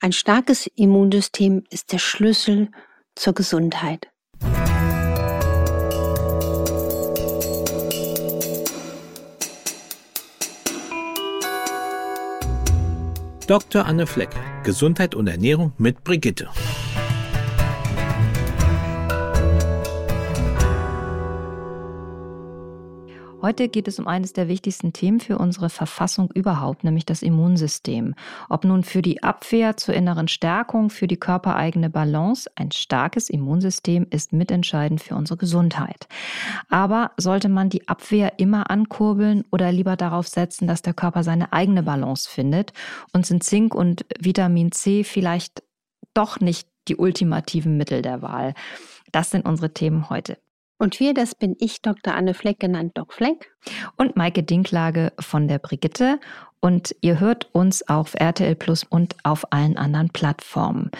Ein starkes Immunsystem ist der Schlüssel zur Gesundheit. Dr. Anne Fleck, Gesundheit und Ernährung mit Brigitte. Heute geht es um eines der wichtigsten Themen für unsere Verfassung überhaupt, nämlich das Immunsystem. Ob nun für die Abwehr zur inneren Stärkung, für die körpereigene Balance, ein starkes Immunsystem ist mitentscheidend für unsere Gesundheit. Aber sollte man die Abwehr immer ankurbeln oder lieber darauf setzen, dass der Körper seine eigene Balance findet und sind Zink und Vitamin C vielleicht doch nicht die ultimativen Mittel der Wahl? Das sind unsere Themen heute. Und wir, das bin ich, Dr. Anne Fleck, genannt Doc Fleck. Und Maike Dinklage von der Brigitte. Und ihr hört uns auf RTL Plus und auf allen anderen Plattformen.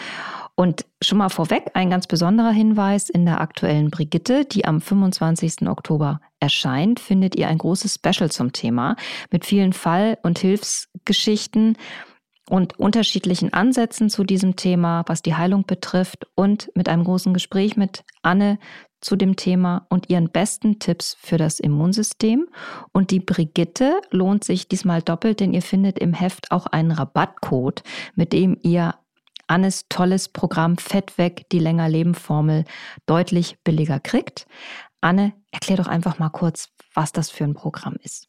Und schon mal vorweg ein ganz besonderer Hinweis in der aktuellen Brigitte, die am 25. Oktober erscheint, findet ihr ein großes Special zum Thema mit vielen Fall- und Hilfsgeschichten und unterschiedlichen Ansätzen zu diesem Thema, was die Heilung betrifft und mit einem großen Gespräch mit Anne zu dem Thema und ihren besten Tipps für das Immunsystem. Und die Brigitte lohnt sich diesmal doppelt, denn ihr findet im Heft auch einen Rabattcode, mit dem ihr Annes tolles Programm Fett weg, die länger leben Formel deutlich billiger kriegt. Anne, erklär doch einfach mal kurz, was das für ein Programm ist.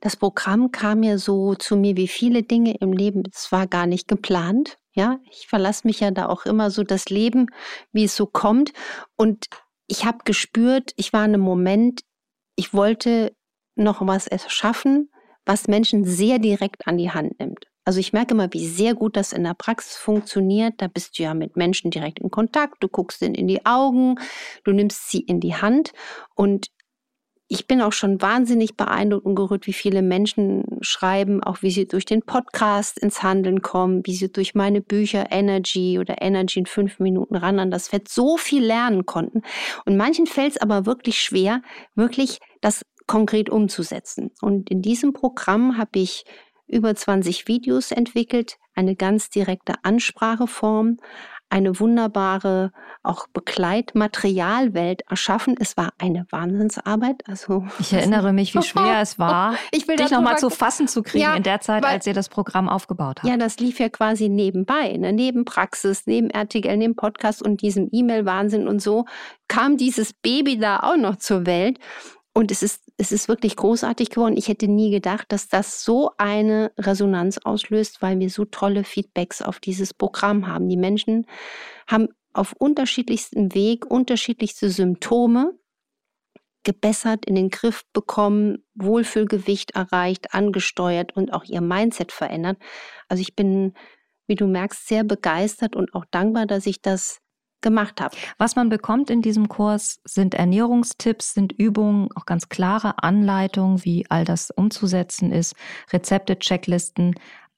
Das Programm kam ja so zu mir wie viele Dinge im Leben. Es war gar nicht geplant. Ja, ich verlasse mich ja da auch immer so das Leben, wie es so kommt. Und ich habe gespürt, ich war in einem Moment, ich wollte noch was erschaffen, was Menschen sehr direkt an die Hand nimmt. Also ich merke immer, wie sehr gut das in der Praxis funktioniert. Da bist du ja mit Menschen direkt in Kontakt, du guckst ihnen in die Augen, du nimmst sie in die Hand und ich bin auch schon wahnsinnig beeindruckt und gerührt, wie viele Menschen schreiben, auch wie sie durch den Podcast ins Handeln kommen, wie sie durch meine Bücher Energy oder Energy in fünf Minuten ran an das Fett so viel lernen konnten. Und manchen fällt es aber wirklich schwer, wirklich das konkret umzusetzen. Und in diesem Programm habe ich über 20 Videos entwickelt, eine ganz direkte Anspracheform, eine wunderbare auch Begleitmaterialwelt erschaffen. Es war eine Wahnsinnsarbeit. Also ich erinnere mich, wie schwer es war, ich will dich nochmal zu fassen zu kriegen ja, in der Zeit, weil, als ihr das Programm aufgebaut habt. Ja, das lief ja quasi nebenbei, ne? neben Praxis, neben RTL, neben Podcast und diesem E-Mail-Wahnsinn und so kam dieses Baby da auch noch zur Welt. Und es ist, es ist wirklich großartig geworden. Ich hätte nie gedacht, dass das so eine Resonanz auslöst, weil wir so tolle Feedbacks auf dieses Programm haben. Die Menschen haben auf unterschiedlichstem Weg unterschiedlichste Symptome gebessert, in den Griff bekommen, Wohlfühlgewicht erreicht, angesteuert und auch ihr Mindset verändert. Also ich bin, wie du merkst, sehr begeistert und auch dankbar, dass ich das gemacht habe. Was man bekommt in diesem Kurs sind Ernährungstipps, sind Übungen, auch ganz klare Anleitungen, wie all das umzusetzen ist, Rezepte, Checklisten,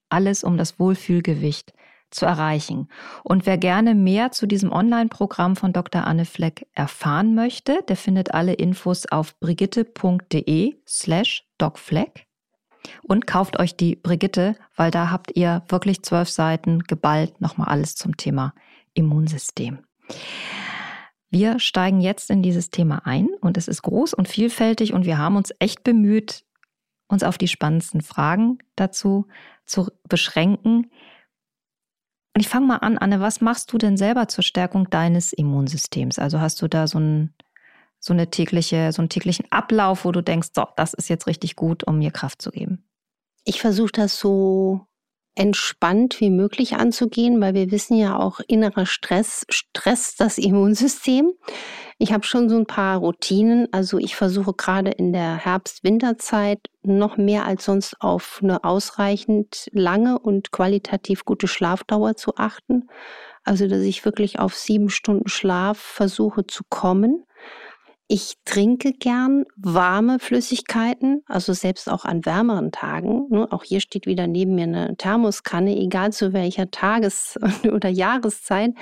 alles um das Wohlfühlgewicht zu erreichen. Und wer gerne mehr zu diesem Online-Programm von Dr. Anne Fleck erfahren möchte, der findet alle Infos auf brigitte.de slash docfleck und kauft euch die Brigitte, weil da habt ihr wirklich zwölf Seiten geballt nochmal alles zum Thema Immunsystem. Wir steigen jetzt in dieses Thema ein und es ist groß und vielfältig und wir haben uns echt bemüht, uns auf die spannendsten Fragen dazu zu beschränken. Und ich fange mal an, Anne, was machst du denn selber zur Stärkung deines Immunsystems? Also hast du da so, ein, so eine tägliche, so einen täglichen Ablauf, wo du denkst, so, das ist jetzt richtig gut, um mir Kraft zu geben? Ich versuche das so entspannt wie möglich anzugehen, weil wir wissen ja auch, innerer Stress stresst das Immunsystem. Ich habe schon so ein paar Routinen. Also ich versuche gerade in der Herbst-Winterzeit noch mehr als sonst auf eine ausreichend lange und qualitativ gute Schlafdauer zu achten. Also dass ich wirklich auf sieben Stunden Schlaf versuche zu kommen. Ich trinke gern warme Flüssigkeiten, also selbst auch an wärmeren Tagen. Ne? Auch hier steht wieder neben mir eine Thermoskanne, egal zu welcher Tages- oder Jahreszeit,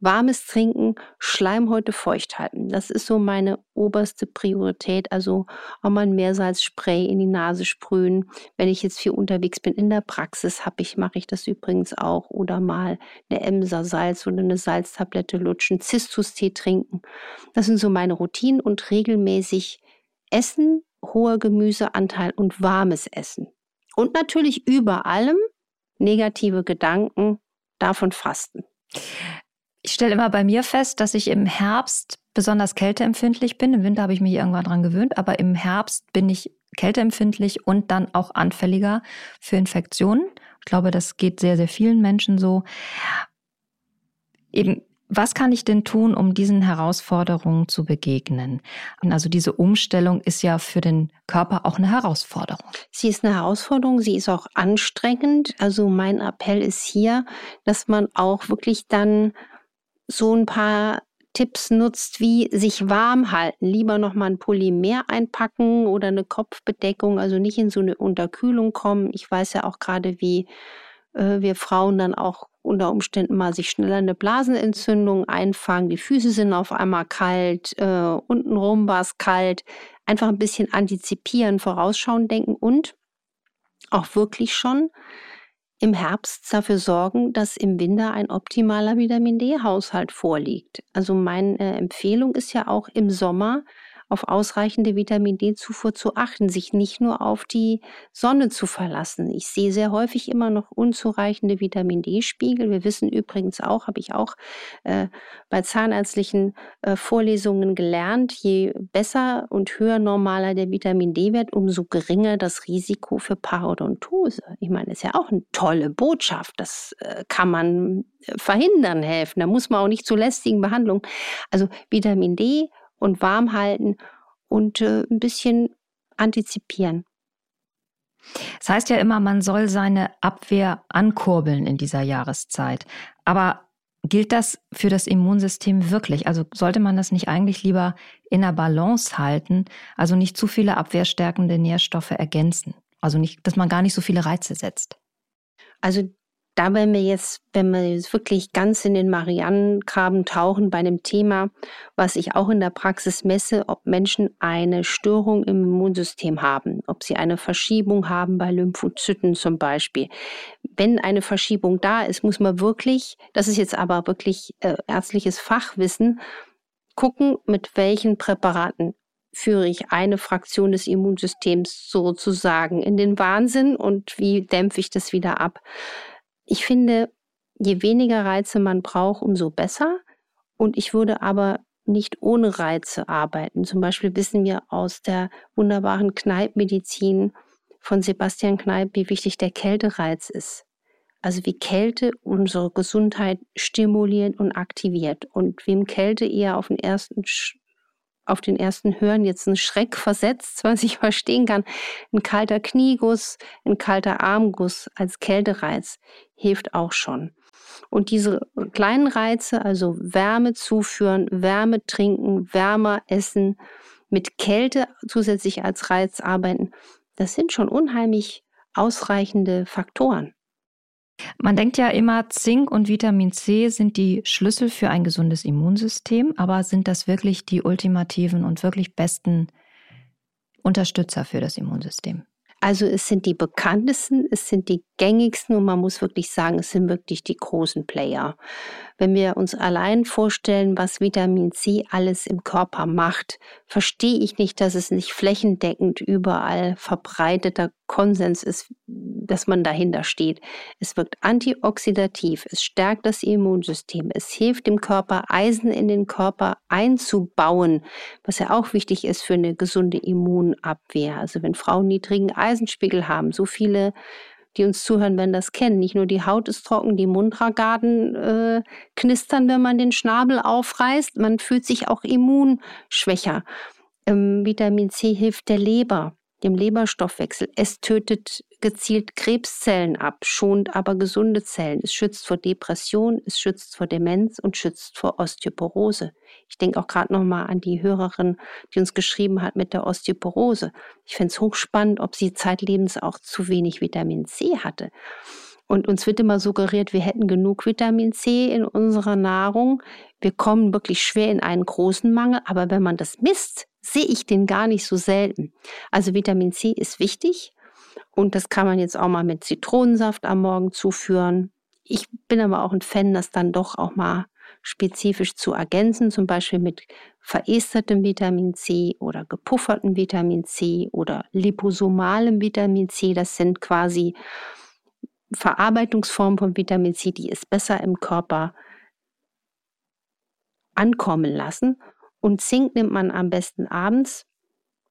warmes Trinken, Schleimhäute feucht halten. Das ist so meine oberste Priorität. Also auch mal ein Meersalzspray in die Nase sprühen. Wenn ich jetzt viel unterwegs bin in der Praxis, habe ich, mache ich das übrigens auch. Oder mal eine Emser Salz oder eine Salztablette lutschen, Zistustee trinken. Das sind so meine Routinen und regelmäßig Essen, hoher Gemüseanteil und warmes Essen. Und natürlich über allem negative Gedanken, davon fasten. Ich stelle immer bei mir fest, dass ich im Herbst besonders kälteempfindlich bin. Im Winter habe ich mich irgendwann daran gewöhnt, aber im Herbst bin ich kälteempfindlich und dann auch anfälliger für Infektionen. Ich glaube, das geht sehr, sehr vielen Menschen so. Eben was kann ich denn tun, um diesen Herausforderungen zu begegnen? Also diese Umstellung ist ja für den Körper auch eine Herausforderung. Sie ist eine Herausforderung, sie ist auch anstrengend. Also mein Appell ist hier, dass man auch wirklich dann so ein paar Tipps nutzt, wie sich warm halten. Lieber noch mal ein Pulli mehr einpacken oder eine Kopfbedeckung, also nicht in so eine Unterkühlung kommen. Ich weiß ja auch gerade, wie äh, wir Frauen dann auch unter Umständen mal sich schneller eine Blasenentzündung einfangen. Die Füße sind auf einmal kalt, äh, untenrum war es kalt. Einfach ein bisschen antizipieren, vorausschauen, denken und auch wirklich schon im Herbst dafür sorgen, dass im Winter ein optimaler Vitamin D-Haushalt vorliegt. Also meine Empfehlung ist ja auch im Sommer auf ausreichende Vitamin D-Zufuhr zu achten, sich nicht nur auf die Sonne zu verlassen. Ich sehe sehr häufig immer noch unzureichende Vitamin D-Spiegel. Wir wissen übrigens auch, habe ich auch äh, bei zahnärztlichen äh, Vorlesungen gelernt, je besser und höher normaler der Vitamin D-Wert, umso geringer das Risiko für Parodontose. Ich meine, das ist ja auch eine tolle Botschaft. Das äh, kann man äh, verhindern helfen. Da muss man auch nicht zu lästigen Behandlungen. Also Vitamin D und warm halten und äh, ein bisschen antizipieren. Das heißt ja immer, man soll seine Abwehr ankurbeln in dieser Jahreszeit. Aber gilt das für das Immunsystem wirklich? Also sollte man das nicht eigentlich lieber in der Balance halten, also nicht zu viele abwehrstärkende Nährstoffe ergänzen? Also nicht, dass man gar nicht so viele Reize setzt. Also da wenn wir jetzt, wenn wir jetzt wirklich ganz in den Marianengraben tauchen bei dem Thema, was ich auch in der Praxis messe, ob Menschen eine Störung im Immunsystem haben, ob sie eine Verschiebung haben bei Lymphozyten zum Beispiel. Wenn eine Verschiebung da ist, muss man wirklich, das ist jetzt aber wirklich äh, ärztliches Fachwissen, gucken, mit welchen Präparaten führe ich eine Fraktion des Immunsystems sozusagen in den Wahnsinn und wie dämpfe ich das wieder ab. Ich finde, je weniger Reize man braucht, umso besser. Und ich würde aber nicht ohne Reize arbeiten. Zum Beispiel wissen wir aus der wunderbaren Kneippmedizin von Sebastian Kneipp, wie wichtig der Kältereiz ist. Also wie Kälte unsere Gesundheit stimuliert und aktiviert. Und wem Kälte eher auf den ersten auf den ersten Hören jetzt einen Schreck versetzt, was ich verstehen kann. Ein kalter Knieguss, ein kalter Armguss als Kältereiz hilft auch schon. Und diese kleinen Reize, also Wärme zuführen, Wärme trinken, wärmer essen, mit Kälte zusätzlich als Reiz arbeiten, das sind schon unheimlich ausreichende Faktoren. Man denkt ja immer, Zink und Vitamin C sind die Schlüssel für ein gesundes Immunsystem, aber sind das wirklich die ultimativen und wirklich besten Unterstützer für das Immunsystem? Also es sind die bekanntesten, es sind die gängigsten und man muss wirklich sagen, es sind wirklich die großen Player. Wenn wir uns allein vorstellen, was Vitamin C alles im Körper macht, verstehe ich nicht, dass es nicht flächendeckend überall verbreiteter Konsens ist, dass man dahinter steht. Es wirkt antioxidativ, es stärkt das Immunsystem, es hilft dem Körper, Eisen in den Körper einzubauen, was ja auch wichtig ist für eine gesunde Immunabwehr. Also wenn Frauen niedrigen Eisenspiegel haben, so viele die uns zuhören, werden das kennen. Nicht nur die Haut ist trocken, die Mundragaden äh, knistern, wenn man den Schnabel aufreißt. Man fühlt sich auch immunschwächer. Ähm, Vitamin C hilft der Leber, dem Leberstoffwechsel. Es tötet gezielt Krebszellen ab, schont aber gesunde Zellen. Es schützt vor Depression, es schützt vor Demenz und schützt vor Osteoporose. Ich denke auch gerade nochmal an die Hörerin, die uns geschrieben hat mit der Osteoporose. Ich finde es hochspannend, ob sie zeitlebens auch zu wenig Vitamin C hatte. Und uns wird immer suggeriert, wir hätten genug Vitamin C in unserer Nahrung. Wir kommen wirklich schwer in einen großen Mangel. Aber wenn man das misst, sehe ich den gar nicht so selten. Also Vitamin C ist wichtig. Und das kann man jetzt auch mal mit Zitronensaft am Morgen zuführen. Ich bin aber auch ein Fan, das dann doch auch mal spezifisch zu ergänzen, zum Beispiel mit verestertem Vitamin C oder gepuffertem Vitamin C oder liposomalem Vitamin C. Das sind quasi Verarbeitungsformen von Vitamin C, die es besser im Körper ankommen lassen. Und Zink nimmt man am besten abends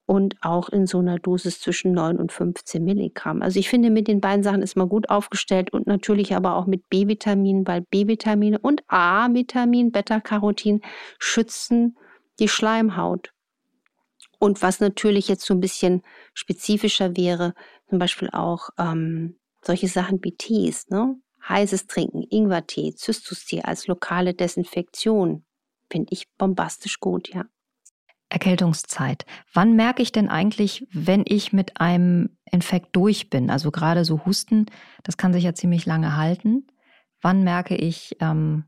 und auch in so einer Dosis zwischen 9 und 15 Milligramm. Also ich finde, mit den beiden Sachen ist man gut aufgestellt und natürlich aber auch mit B-Vitaminen, weil B-Vitamine und A-Vitamin, Beta-Carotin schützen die Schleimhaut. Und was natürlich jetzt so ein bisschen spezifischer wäre, zum Beispiel auch ähm, solche Sachen wie Tees, ne? heißes Trinken, Ingwertee, Zystustee als lokale Desinfektion, finde ich bombastisch gut, ja. Erkältungszeit. Wann merke ich denn eigentlich, wenn ich mit einem Infekt durch bin? Also gerade so Husten, das kann sich ja ziemlich lange halten. Wann merke ich, ähm,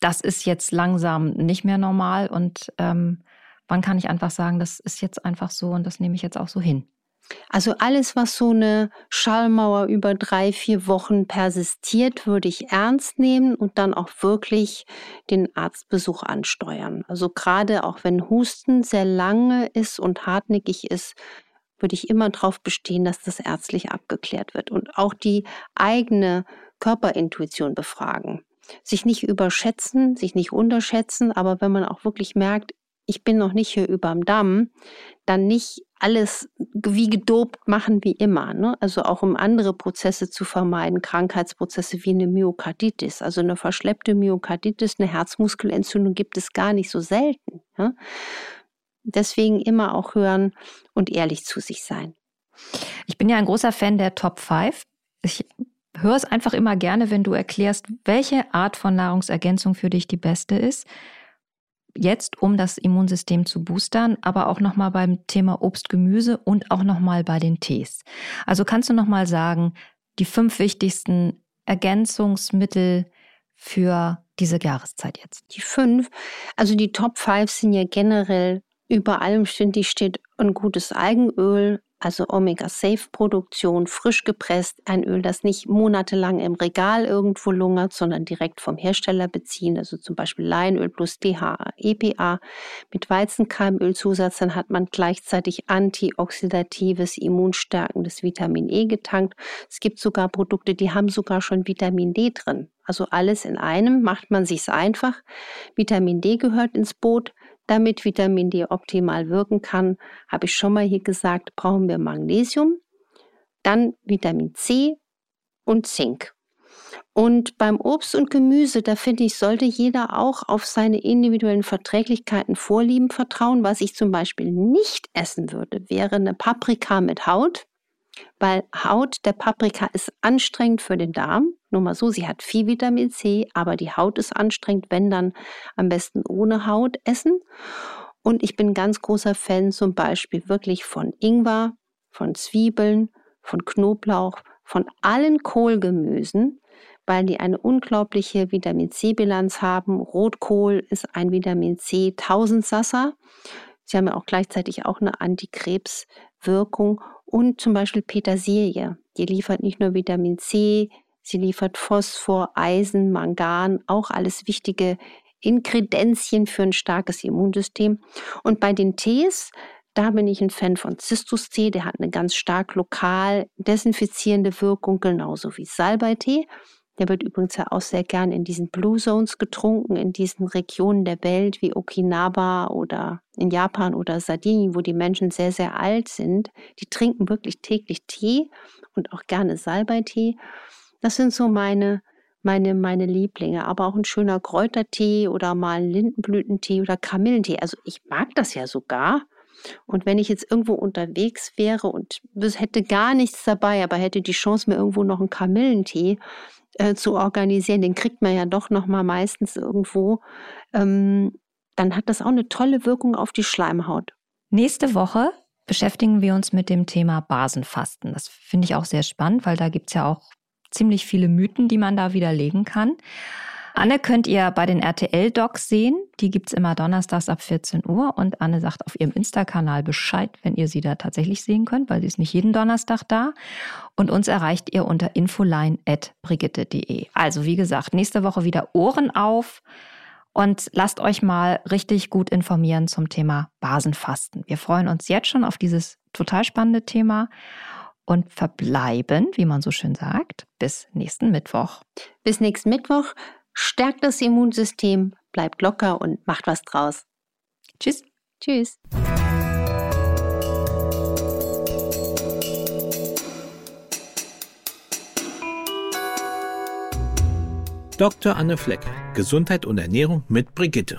das ist jetzt langsam nicht mehr normal und ähm, wann kann ich einfach sagen, das ist jetzt einfach so und das nehme ich jetzt auch so hin? Also alles, was so eine Schallmauer über drei, vier Wochen persistiert, würde ich ernst nehmen und dann auch wirklich den Arztbesuch ansteuern. Also gerade auch wenn Husten sehr lange ist und hartnäckig ist, würde ich immer darauf bestehen, dass das ärztlich abgeklärt wird und auch die eigene Körperintuition befragen. Sich nicht überschätzen, sich nicht unterschätzen, aber wenn man auch wirklich merkt, ich bin noch nicht hier überm Damm, dann nicht alles wie gedopt machen wie immer. Ne? Also auch um andere Prozesse zu vermeiden, Krankheitsprozesse wie eine Myokarditis. Also eine verschleppte Myokarditis, eine Herzmuskelentzündung gibt es gar nicht so selten. Ne? Deswegen immer auch hören und ehrlich zu sich sein. Ich bin ja ein großer Fan der Top 5. Ich höre es einfach immer gerne, wenn du erklärst, welche Art von Nahrungsergänzung für dich die beste ist jetzt, um das Immunsystem zu boostern, aber auch nochmal beim Thema Obst, Gemüse und auch nochmal bei den Tees. Also kannst du nochmal sagen, die fünf wichtigsten Ergänzungsmittel für diese Jahreszeit jetzt? Die fünf, also die Top 5 sind ja generell über allem ständig steht ein gutes Algenöl, also Omega-Safe-Produktion, frisch gepresst, ein Öl, das nicht monatelang im Regal irgendwo lungert, sondern direkt vom Hersteller beziehen, also zum Beispiel Leinöl plus DHA, EPA. Mit Weizenkeimölzusatz, dann hat man gleichzeitig antioxidatives, immunstärkendes Vitamin E getankt. Es gibt sogar Produkte, die haben sogar schon Vitamin D drin. Also alles in einem macht man sich's einfach. Vitamin D gehört ins Boot. Damit Vitamin D optimal wirken kann, habe ich schon mal hier gesagt, brauchen wir Magnesium, dann Vitamin C und Zink. Und beim Obst und Gemüse, da finde ich, sollte jeder auch auf seine individuellen Verträglichkeiten Vorlieben vertrauen. Was ich zum Beispiel nicht essen würde, wäre eine Paprika mit Haut weil Haut der Paprika ist anstrengend für den Darm. Nur mal so, sie hat viel Vitamin C, aber die Haut ist anstrengend, wenn dann am besten ohne Haut essen. Und ich bin ganz großer Fan zum Beispiel wirklich von Ingwer, von Zwiebeln, von Knoblauch, von allen Kohlgemüsen, weil die eine unglaubliche Vitamin C-Bilanz haben. Rotkohl ist ein Vitamin C Tausendsasser. Sie haben ja auch gleichzeitig auch eine Antikrebswirkung und zum Beispiel Petersilie. Die liefert nicht nur Vitamin C, sie liefert Phosphor, Eisen, Mangan, auch alles wichtige Inkredenzien für ein starkes Immunsystem. Und bei den Tees, da bin ich ein Fan von Cistus-Tee, der hat eine ganz stark lokal desinfizierende Wirkung, genauso wie Salbeitee. Der wird übrigens ja auch sehr gern in diesen Blue Zones getrunken, in diesen Regionen der Welt wie Okinawa oder in Japan oder Sardinien, wo die Menschen sehr, sehr alt sind. Die trinken wirklich täglich Tee und auch gerne Salbeitee. Das sind so meine, meine, meine Lieblinge. Aber auch ein schöner Kräutertee oder mal ein Lindenblütentee oder Kamillentee. Also ich mag das ja sogar. Und wenn ich jetzt irgendwo unterwegs wäre und hätte gar nichts dabei, aber hätte die Chance, mir irgendwo noch einen Kamillentee äh, zu organisieren, den kriegt man ja doch noch mal meistens irgendwo, ähm, dann hat das auch eine tolle Wirkung auf die Schleimhaut. Nächste Woche beschäftigen wir uns mit dem Thema Basenfasten. Das finde ich auch sehr spannend, weil da gibt es ja auch ziemlich viele Mythen, die man da widerlegen kann. Anne könnt ihr bei den RTL-Docs sehen. Die gibt es immer donnerstags ab 14 Uhr. Und Anne sagt auf ihrem Insta-Kanal Bescheid, wenn ihr sie da tatsächlich sehen könnt, weil sie ist nicht jeden Donnerstag da. Und uns erreicht ihr unter infoline.brigitte.de. Also wie gesagt, nächste Woche wieder Ohren auf. Und lasst euch mal richtig gut informieren zum Thema Basenfasten. Wir freuen uns jetzt schon auf dieses total spannende Thema und verbleiben, wie man so schön sagt, bis nächsten Mittwoch. Bis nächsten Mittwoch. Stärkt das Immunsystem, bleibt locker und macht was draus. Tschüss. Tschüss. Dr. Anne Flecke, Gesundheit und Ernährung mit Brigitte.